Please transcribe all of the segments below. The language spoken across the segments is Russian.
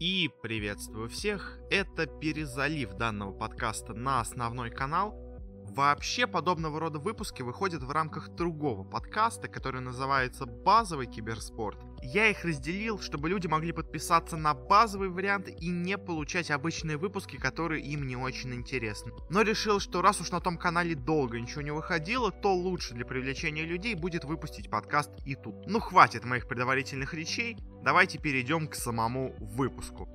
И приветствую всех, это перезалив данного подкаста на основной канал. Вообще подобного рода выпуски выходят в рамках другого подкаста, который называется «Базовый киберспорт». Я их разделил, чтобы люди могли подписаться на базовый вариант и не получать обычные выпуски, которые им не очень интересны. Но решил, что раз уж на том канале долго ничего не выходило, то лучше для привлечения людей будет выпустить подкаст и тут. Ну хватит моих предварительных речей, давайте перейдем к самому выпуску.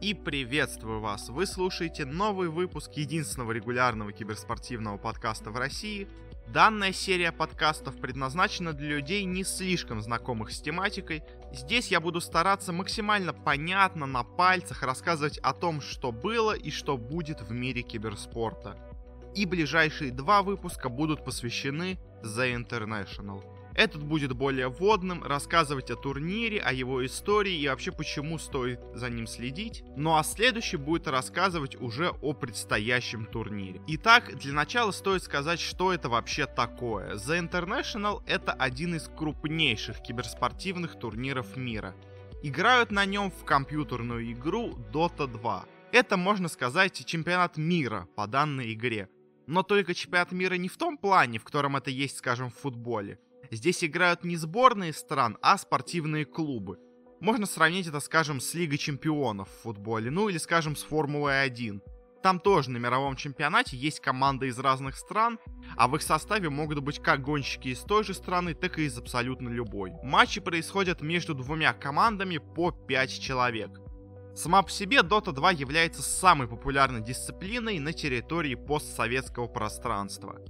И приветствую вас! Вы слушаете новый выпуск единственного регулярного киберспортивного подкаста в России. Данная серия подкастов предназначена для людей не слишком знакомых с тематикой. Здесь я буду стараться максимально понятно на пальцах рассказывать о том, что было и что будет в мире киберспорта. И ближайшие два выпуска будут посвящены The International. Этот будет более вводным, рассказывать о турнире, о его истории и вообще почему стоит за ним следить. Ну а следующий будет рассказывать уже о предстоящем турнире. Итак, для начала стоит сказать, что это вообще такое. The International это один из крупнейших киберспортивных турниров мира. Играют на нем в компьютерную игру Dota 2. Это, можно сказать, чемпионат мира по данной игре. Но только чемпионат мира не в том плане, в котором это есть, скажем, в футболе. Здесь играют не сборные стран, а спортивные клубы. Можно сравнить это, скажем, с Лигой чемпионов в футболе, ну или, скажем, с Формулой 1. Там тоже на мировом чемпионате есть команды из разных стран, а в их составе могут быть как гонщики из той же страны, так и из абсолютно любой. Матчи происходят между двумя командами по 5 человек. Сама по себе Dota 2 является самой популярной дисциплиной на территории постсоветского пространства.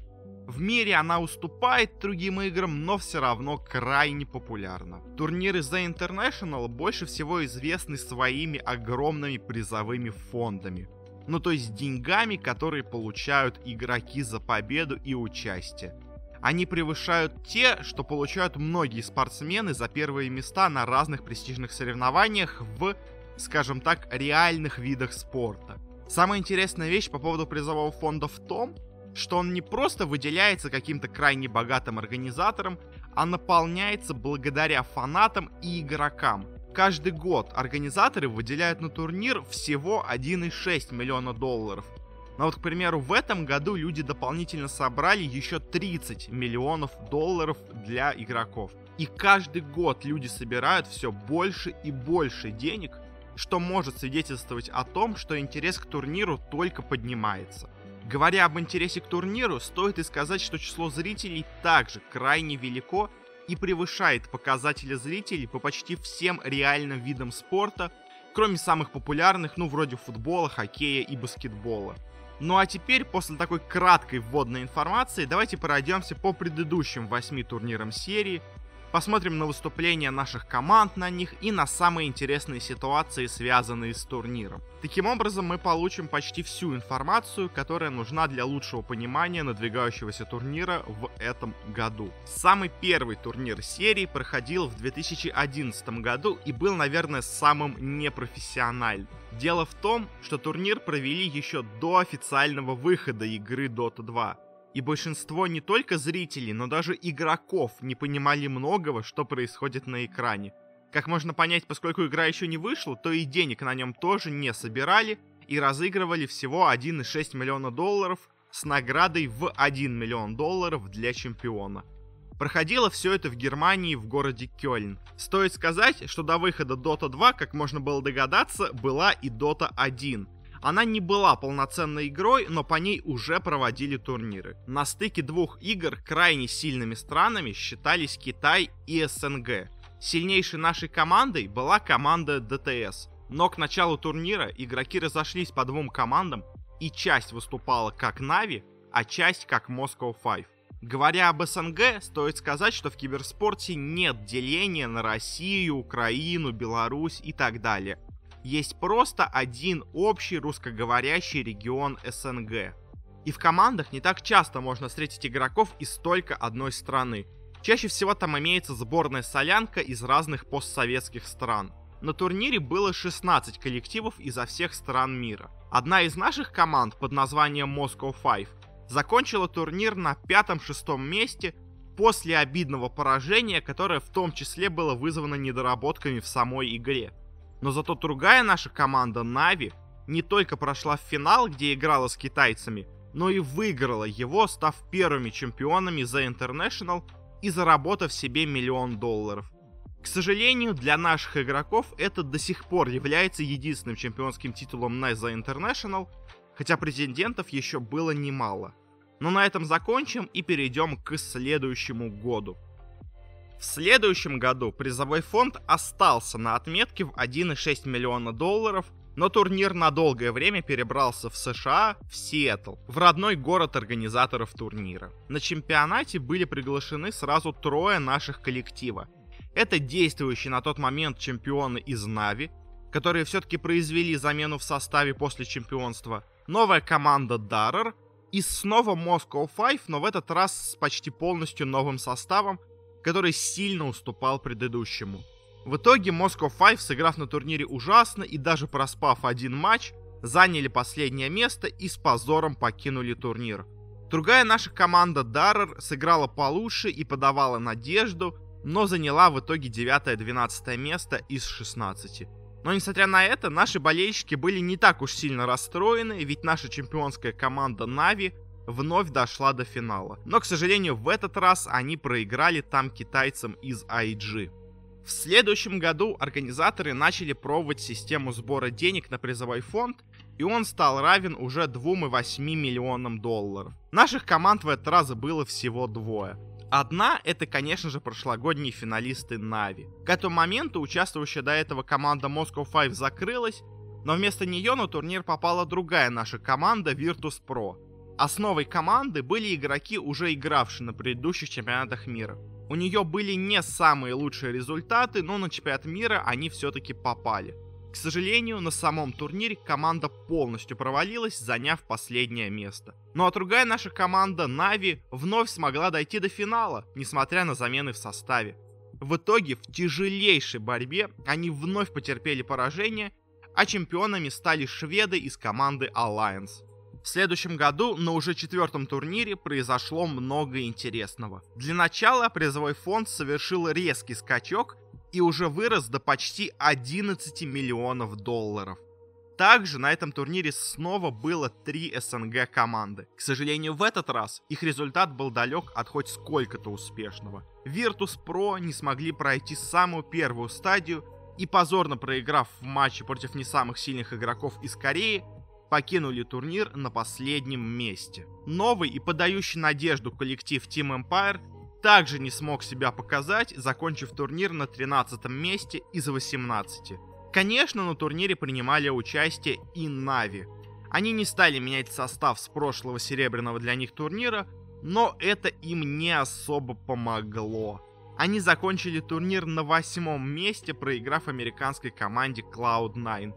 В мире она уступает другим играм, но все равно крайне популярна. Турниры The International больше всего известны своими огромными призовыми фондами. Ну то есть деньгами, которые получают игроки за победу и участие. Они превышают те, что получают многие спортсмены за первые места на разных престижных соревнованиях в, скажем так, реальных видах спорта. Самая интересная вещь по поводу призового фонда в том, что он не просто выделяется каким-то крайне богатым организатором, а наполняется благодаря фанатам и игрокам. Каждый год организаторы выделяют на турнир всего 1,6 миллиона долларов. Но вот, к примеру, в этом году люди дополнительно собрали еще 30 миллионов долларов для игроков. И каждый год люди собирают все больше и больше денег, что может свидетельствовать о том, что интерес к турниру только поднимается. Говоря об интересе к турниру, стоит и сказать, что число зрителей также крайне велико и превышает показатели зрителей по почти всем реальным видам спорта, кроме самых популярных, ну вроде футбола, хоккея и баскетбола. Ну а теперь, после такой краткой вводной информации, давайте пройдемся по предыдущим восьми турнирам серии, Посмотрим на выступления наших команд на них и на самые интересные ситуации, связанные с турниром. Таким образом, мы получим почти всю информацию, которая нужна для лучшего понимания надвигающегося турнира в этом году. Самый первый турнир серии проходил в 2011 году и был, наверное, самым непрофессиональным. Дело в том, что турнир провели еще до официального выхода игры Dota 2 и большинство не только зрителей, но даже игроков не понимали многого, что происходит на экране. Как можно понять, поскольку игра еще не вышла, то и денег на нем тоже не собирали и разыгрывали всего 1,6 миллиона долларов с наградой в 1 миллион долларов для чемпиона. Проходило все это в Германии в городе Кёльн. Стоит сказать, что до выхода Dota 2, как можно было догадаться, была и Dota 1, она не была полноценной игрой, но по ней уже проводили турниры. На стыке двух игр крайне сильными странами считались Китай и СНГ. Сильнейшей нашей командой была команда ДТС. Но к началу турнира игроки разошлись по двум командам, и часть выступала как Нави, а часть как Moscow Five. Говоря об СНГ, стоит сказать, что в киберспорте нет деления на Россию, Украину, Беларусь и так далее есть просто один общий русскоговорящий регион СНГ. И в командах не так часто можно встретить игроков из только одной страны. Чаще всего там имеется сборная солянка из разных постсоветских стран. На турнире было 16 коллективов изо всех стран мира. Одна из наших команд под названием Moscow Five закончила турнир на пятом-шестом месте после обидного поражения, которое в том числе было вызвано недоработками в самой игре. Но зато другая наша команда Нави не только прошла в финал, где играла с китайцами, но и выиграла его, став первыми чемпионами за International и заработав себе миллион долларов. К сожалению, для наших игроков это до сих пор является единственным чемпионским титулом на The International, хотя претендентов еще было немало. Но на этом закончим и перейдем к следующему году. В следующем году призовой фонд остался на отметке в 1,6 миллиона долларов, но турнир на долгое время перебрался в США, в Сиэтл, в родной город организаторов турнира. На чемпионате были приглашены сразу трое наших коллектива. Это действующие на тот момент чемпионы из Нави, которые все-таки произвели замену в составе после чемпионства, новая команда Даррер и снова Moscow Five, но в этот раз с почти полностью новым составом, который сильно уступал предыдущему. В итоге Moscow Five, сыграв на турнире ужасно и даже проспав один матч, заняли последнее место и с позором покинули турнир. Другая наша команда Даррер сыграла получше и подавала надежду, но заняла в итоге 9-12 место из 16. Но несмотря на это, наши болельщики были не так уж сильно расстроены, ведь наша чемпионская команда Нави вновь дошла до финала. Но, к сожалению, в этот раз они проиграли там китайцам из IG. В следующем году организаторы начали пробовать систему сбора денег на призовой фонд, и он стал равен уже 2,8 миллионам долларов. Наших команд в этот раз было всего двое. Одна — это, конечно же, прошлогодние финалисты Нави. К этому моменту участвующая до этого команда Moscow Five закрылась, но вместо нее на турнир попала другая наша команда Virtus Pro, Основой команды были игроки, уже игравшие на предыдущих чемпионатах мира. У нее были не самые лучшие результаты, но на чемпионат мира они все-таки попали. К сожалению, на самом турнире команда полностью провалилась, заняв последнее место. Ну а другая наша команда, Нави, вновь смогла дойти до финала, несмотря на замены в составе. В итоге, в тяжелейшей борьбе они вновь потерпели поражение, а чемпионами стали шведы из команды Alliance. В следующем году на уже четвертом турнире произошло много интересного. Для начала призовой фонд совершил резкий скачок и уже вырос до почти 11 миллионов долларов. Также на этом турнире снова было три СНГ команды. К сожалению, в этот раз их результат был далек от хоть сколько-то успешного. Virtus Pro не смогли пройти самую первую стадию и позорно проиграв в матче против не самых сильных игроков из Кореи, покинули турнир на последнем месте. Новый и подающий надежду коллектив Team Empire также не смог себя показать, закончив турнир на 13 месте из 18. Конечно, на турнире принимали участие и Нави. Они не стали менять состав с прошлого серебряного для них турнира, но это им не особо помогло. Они закончили турнир на восьмом месте, проиграв американской команде Cloud9.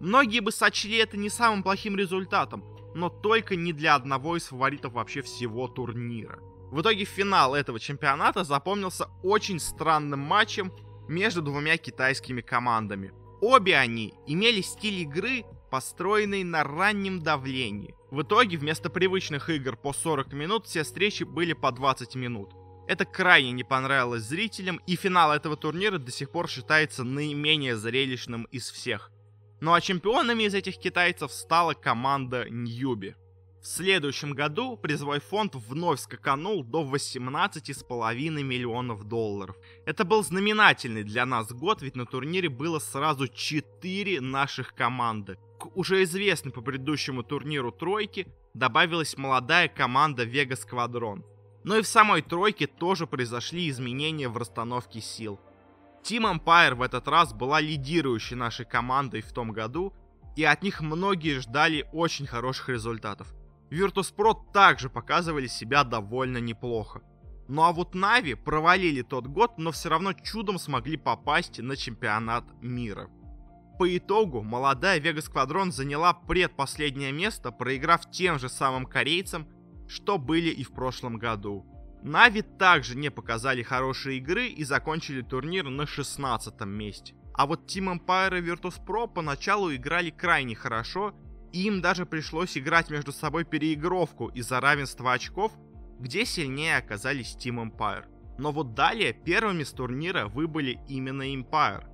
Многие бы сочли это не самым плохим результатом, но только не для одного из фаворитов вообще всего турнира. В итоге финал этого чемпионата запомнился очень странным матчем между двумя китайскими командами. Обе они имели стиль игры, построенный на раннем давлении. В итоге вместо привычных игр по 40 минут все встречи были по 20 минут. Это крайне не понравилось зрителям, и финал этого турнира до сих пор считается наименее зрелищным из всех. Ну а чемпионами из этих китайцев стала команда Ньюби. В следующем году призовой фонд вновь скаканул до 18,5 миллионов долларов. Это был знаменательный для нас год, ведь на турнире было сразу 4 наших команды. К уже известной по предыдущему турниру тройке добавилась молодая команда Vega Squadron. Но и в самой тройке тоже произошли изменения в расстановке сил. Team Empire в этот раз была лидирующей нашей командой в том году, и от них многие ждали очень хороших результатов. Virtus.pro также показывали себя довольно неплохо. Ну а вот Нави провалили тот год, но все равно чудом смогли попасть на чемпионат мира. По итогу молодая Vega Squadron заняла предпоследнее место, проиграв тем же самым корейцам, что были и в прошлом году. Нави также не показали хорошие игры и закончили турнир на 16 месте. А вот Team Empire и Virtus.pro поначалу играли крайне хорошо, и им даже пришлось играть между собой переигровку из-за равенства очков, где сильнее оказались Team Empire. Но вот далее первыми с турнира выбыли именно Empire.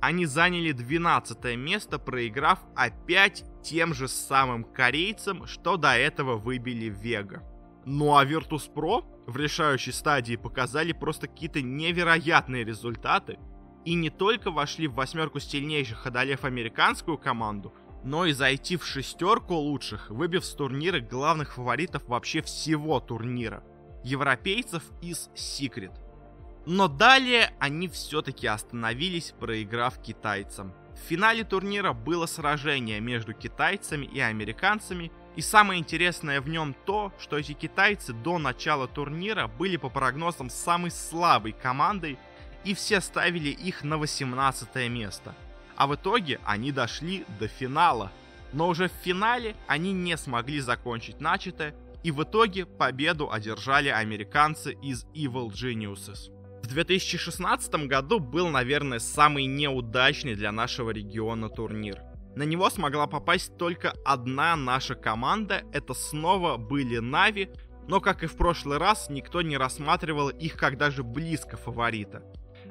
они заняли 12 место, проиграв опять тем же самым корейцам, что до этого выбили Вега. Ну а Virtus.pro в решающей стадии показали просто какие-то невероятные результаты и не только вошли в восьмерку сильнейших, одолев американскую команду, но и зайти в шестерку лучших, выбив с турнира главных фаворитов вообще всего турнира – европейцев из Secret. Но далее они все-таки остановились, проиграв китайцам. В финале турнира было сражение между китайцами и американцами, и самое интересное в нем то, что эти китайцы до начала турнира были по прогнозам самой слабой командой, и все ставили их на 18 место. А в итоге они дошли до финала. Но уже в финале они не смогли закончить начатое, и в итоге победу одержали американцы из Evil Geniuses. В 2016 году был, наверное, самый неудачный для нашего региона турнир. На него смогла попасть только одна наша команда, это снова были Нави, но как и в прошлый раз, никто не рассматривал их как даже близко фаворита.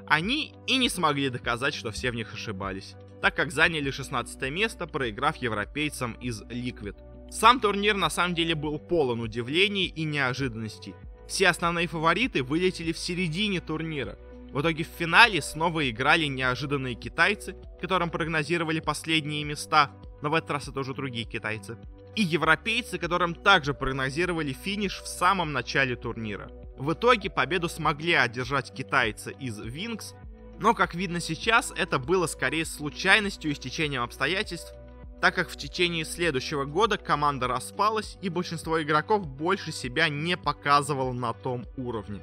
Они и не смогли доказать, что все в них ошибались, так как заняли 16 место, проиграв европейцам из Liquid. Сам турнир на самом деле был полон удивлений и неожиданностей, все основные фавориты вылетели в середине турнира. В итоге в финале снова играли неожиданные китайцы, которым прогнозировали последние места, но в этот раз это уже другие китайцы. И европейцы, которым также прогнозировали финиш в самом начале турнира. В итоге победу смогли одержать китайцы из Винкс, но, как видно сейчас, это было скорее случайностью и стечением обстоятельств, так как в течение следующего года команда распалась и большинство игроков больше себя не показывало на том уровне.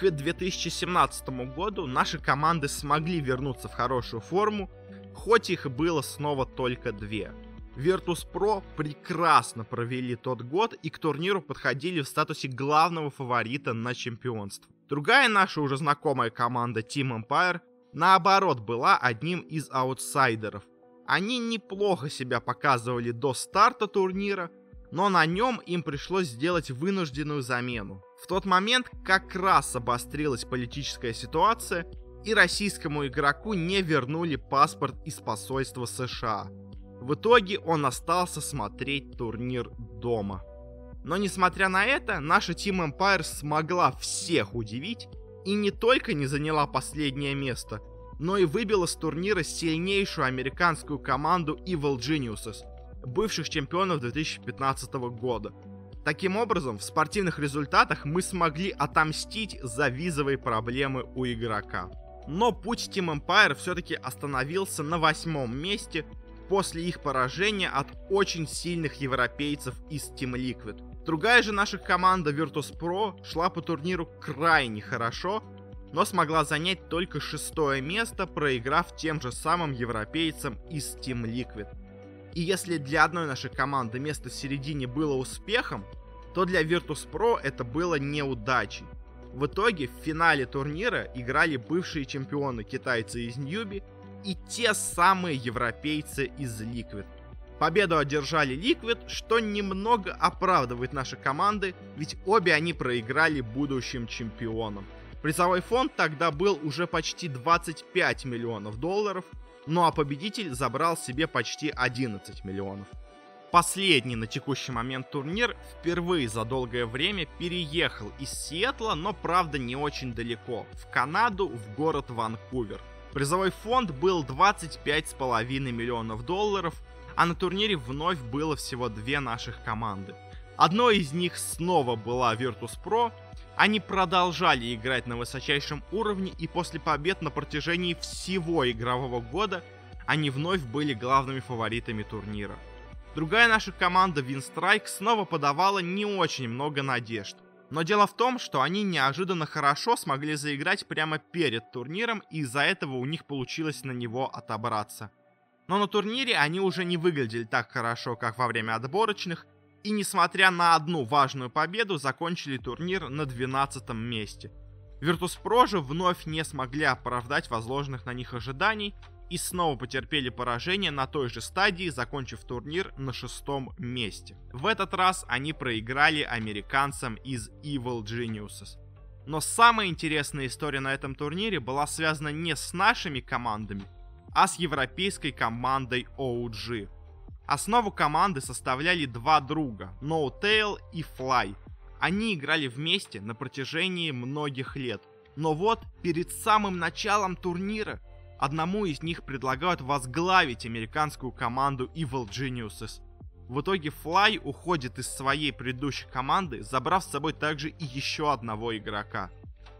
К 2017 году наши команды смогли вернуться в хорошую форму, хоть их было снова только две. Virtus.pro прекрасно провели тот год и к турниру подходили в статусе главного фаворита на чемпионство. Другая наша уже знакомая команда Team Empire наоборот была одним из аутсайдеров – они неплохо себя показывали до старта турнира, но на нем им пришлось сделать вынужденную замену. В тот момент как раз обострилась политическая ситуация, и российскому игроку не вернули паспорт из посольства США. В итоге он остался смотреть турнир дома. Но несмотря на это, наша Team Empire смогла всех удивить и не только не заняла последнее место, но и выбила с турнира сильнейшую американскую команду Evil Geniuses, бывших чемпионов 2015 года. Таким образом, в спортивных результатах мы смогли отомстить за визовые проблемы у игрока. Но путь Team Empire все-таки остановился на восьмом месте после их поражения от очень сильных европейцев из Team Liquid. Другая же наша команда Virtus.pro шла по турниру крайне хорошо, но смогла занять только шестое место, проиграв тем же самым европейцам из Team Liquid. И если для одной нашей команды место в середине было успехом, то для Virtus.pro это было неудачей. В итоге в финале турнира играли бывшие чемпионы китайцы из Ньюби и те самые европейцы из Liquid. Победу одержали Liquid, что немного оправдывает наши команды, ведь обе они проиграли будущим чемпионам. Призовой фонд тогда был уже почти 25 миллионов долларов, ну а победитель забрал себе почти 11 миллионов. Последний на текущий момент турнир впервые за долгое время переехал из Сиэтла, но правда не очень далеко, в Канаду, в город Ванкувер. Призовой фонд был 25,5 миллионов долларов, а на турнире вновь было всего две наших команды. Одной из них снова была Virtus.pro, они продолжали играть на высочайшем уровне и после побед на протяжении всего игрового года они вновь были главными фаворитами турнира. Другая наша команда Winstrike снова подавала не очень много надежд. Но дело в том, что они неожиданно хорошо смогли заиграть прямо перед турниром, и из-за этого у них получилось на него отобраться. Но на турнире они уже не выглядели так хорошо, как во время отборочных, и несмотря на одну важную победу, закончили турнир на 12 месте. Virtus.pro же вновь не смогли оправдать возложенных на них ожиданий и снова потерпели поражение на той же стадии, закончив турнир на шестом месте. В этот раз они проиграли американцам из Evil Geniuses. Но самая интересная история на этом турнире была связана не с нашими командами, а с европейской командой OG. Основу команды составляли два друга, No Tail и Fly. Они играли вместе на протяжении многих лет. Но вот, перед самым началом турнира, одному из них предлагают возглавить американскую команду Evil Geniuses. В итоге Fly уходит из своей предыдущей команды, забрав с собой также и еще одного игрока.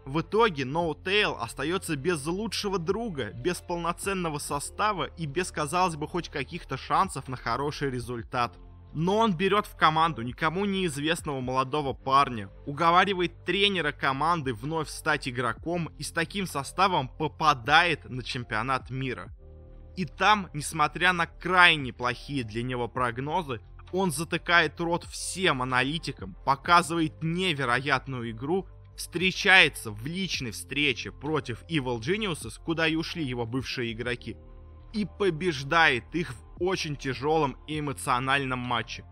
В итоге No Tail остается без лучшего друга, без полноценного состава и без, казалось бы, хоть каких-то шансов на хороший результат. Но он берет в команду никому неизвестного молодого парня, уговаривает тренера команды вновь стать игроком и с таким составом попадает на чемпионат мира. И там, несмотря на крайне плохие для него прогнозы, он затыкает рот всем аналитикам, показывает невероятную игру, встречается в личной встрече против Evil Geniuses, куда и ушли его бывшие игроки, и побеждает их в очень тяжелом и эмоциональном матче.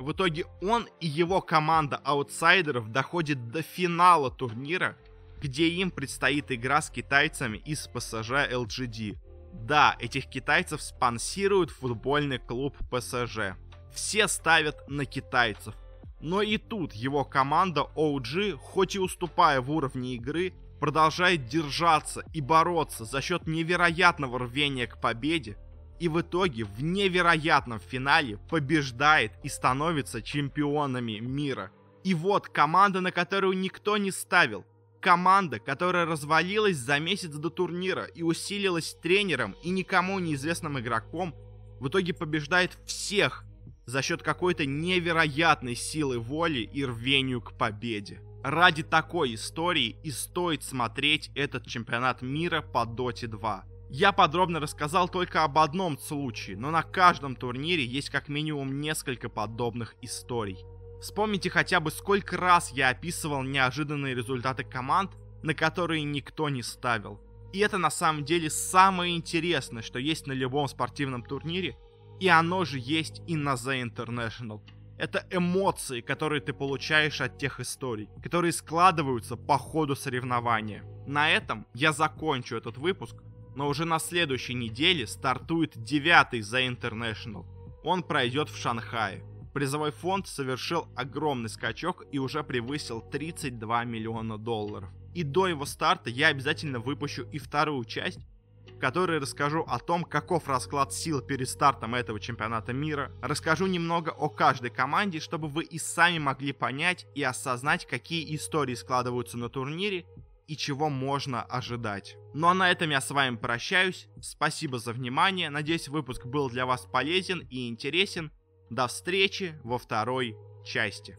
В итоге он и его команда аутсайдеров доходят до финала турнира, где им предстоит игра с китайцами из ПСЖ LGD. Да, этих китайцев спонсирует футбольный клуб ПСЖ. Все ставят на китайцев. Но и тут его команда OG, хоть и уступая в уровне игры, продолжает держаться и бороться за счет невероятного рвения к победе, и в итоге в невероятном финале побеждает и становится чемпионами мира. И вот команда, на которую никто не ставил, команда, которая развалилась за месяц до турнира и усилилась тренером и никому неизвестным игроком, в итоге побеждает всех за счет какой-то невероятной силы воли и рвению к победе. Ради такой истории и стоит смотреть этот чемпионат мира по Dota 2. Я подробно рассказал только об одном случае, но на каждом турнире есть как минимум несколько подобных историй. Вспомните хотя бы сколько раз я описывал неожиданные результаты команд, на которые никто не ставил. И это на самом деле самое интересное, что есть на любом спортивном турнире, и оно же есть и на The International. Это эмоции, которые ты получаешь от тех историй, которые складываются по ходу соревнования. На этом я закончу этот выпуск, но уже на следующей неделе стартует девятый The International. Он пройдет в Шанхае. Призовой фонд совершил огромный скачок и уже превысил 32 миллиона долларов. И до его старта я обязательно выпущу и вторую часть, которой расскажу о том, каков расклад сил перед стартом этого чемпионата мира, расскажу немного о каждой команде, чтобы вы и сами могли понять и осознать, какие истории складываются на турнире и чего можно ожидать. Ну а на этом я с вами прощаюсь. Спасибо за внимание. Надеюсь, выпуск был для вас полезен и интересен. До встречи во второй части.